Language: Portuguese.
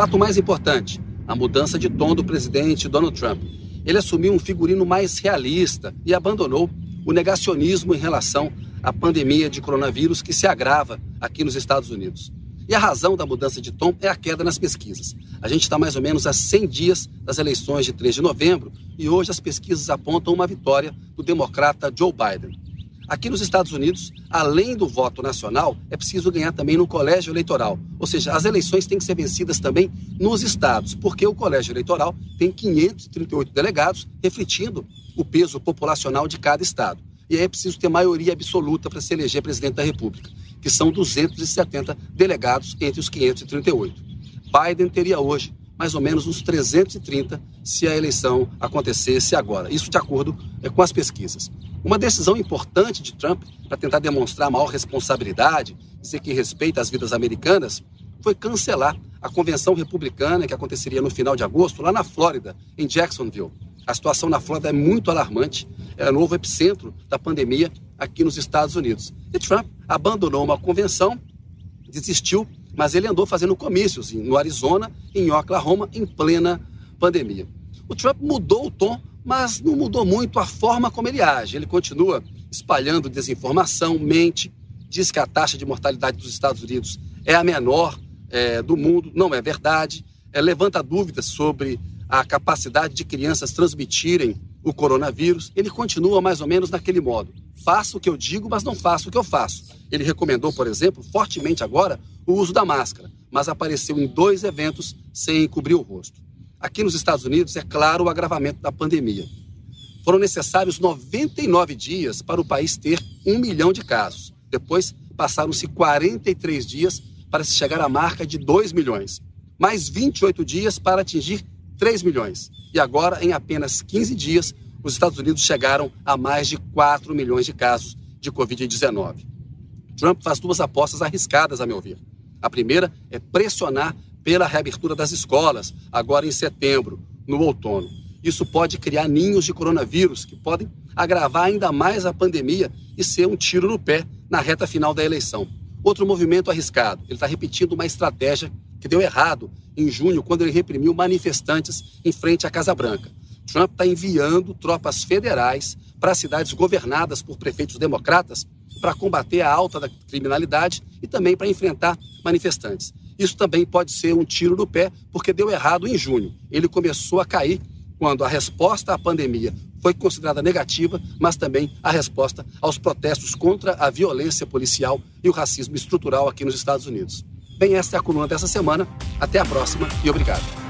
fato mais importante, a mudança de tom do presidente Donald Trump. Ele assumiu um figurino mais realista e abandonou o negacionismo em relação à pandemia de coronavírus que se agrava aqui nos Estados Unidos. E a razão da mudança de tom é a queda nas pesquisas. A gente está mais ou menos a 100 dias das eleições de 3 de novembro e hoje as pesquisas apontam uma vitória do democrata Joe Biden. Aqui nos Estados Unidos, além do voto nacional, é preciso ganhar também no colégio eleitoral. Ou seja, as eleições têm que ser vencidas também nos estados, porque o colégio eleitoral tem 538 delegados, refletindo o peso populacional de cada estado. E aí é preciso ter maioria absoluta para se eleger presidente da República, que são 270 delegados entre os 538. Biden teria hoje mais ou menos uns 330 se a eleição acontecesse agora. Isso de acordo com as pesquisas. Uma decisão importante de Trump para tentar demonstrar maior responsabilidade, dizer que respeita as vidas americanas, foi cancelar a convenção republicana que aconteceria no final de agosto, lá na Flórida, em Jacksonville. A situação na Flórida é muito alarmante, é o novo epicentro da pandemia aqui nos Estados Unidos. E Trump abandonou uma convenção, desistiu mas ele andou fazendo comícios no Arizona, em Oklahoma, em plena pandemia. O Trump mudou o tom, mas não mudou muito a forma como ele age. Ele continua espalhando desinformação, mente, diz que a taxa de mortalidade dos Estados Unidos é a menor é, do mundo, não é verdade. É, levanta dúvidas sobre a capacidade de crianças transmitirem o coronavírus. Ele continua mais ou menos naquele modo. Faço o que eu digo, mas não faço o que eu faço. Ele recomendou, por exemplo, fortemente agora, o uso da máscara, mas apareceu em dois eventos sem cobrir o rosto. Aqui nos Estados Unidos, é claro o agravamento da pandemia. Foram necessários 99 dias para o país ter um milhão de casos. Depois, passaram-se 43 dias para se chegar à marca de 2 milhões. Mais 28 dias para atingir 3 milhões. E agora, em apenas 15 dias, os Estados Unidos chegaram a mais de 4 milhões de casos de Covid-19. Trump faz duas apostas arriscadas, a meu ver. A primeira é pressionar pela reabertura das escolas, agora em setembro, no outono. Isso pode criar ninhos de coronavírus que podem agravar ainda mais a pandemia e ser um tiro no pé na reta final da eleição. Outro movimento arriscado. Ele está repetindo uma estratégia que deu errado em junho, quando ele reprimiu manifestantes em frente à Casa Branca. Trump está enviando tropas federais para cidades governadas por prefeitos democratas para combater a alta da criminalidade e também para enfrentar manifestantes. Isso também pode ser um tiro no pé, porque deu errado em junho. Ele começou a cair quando a resposta à pandemia foi considerada negativa, mas também a resposta aos protestos contra a violência policial e o racismo estrutural aqui nos Estados Unidos. Bem, esta é a coluna dessa semana. Até a próxima e obrigado.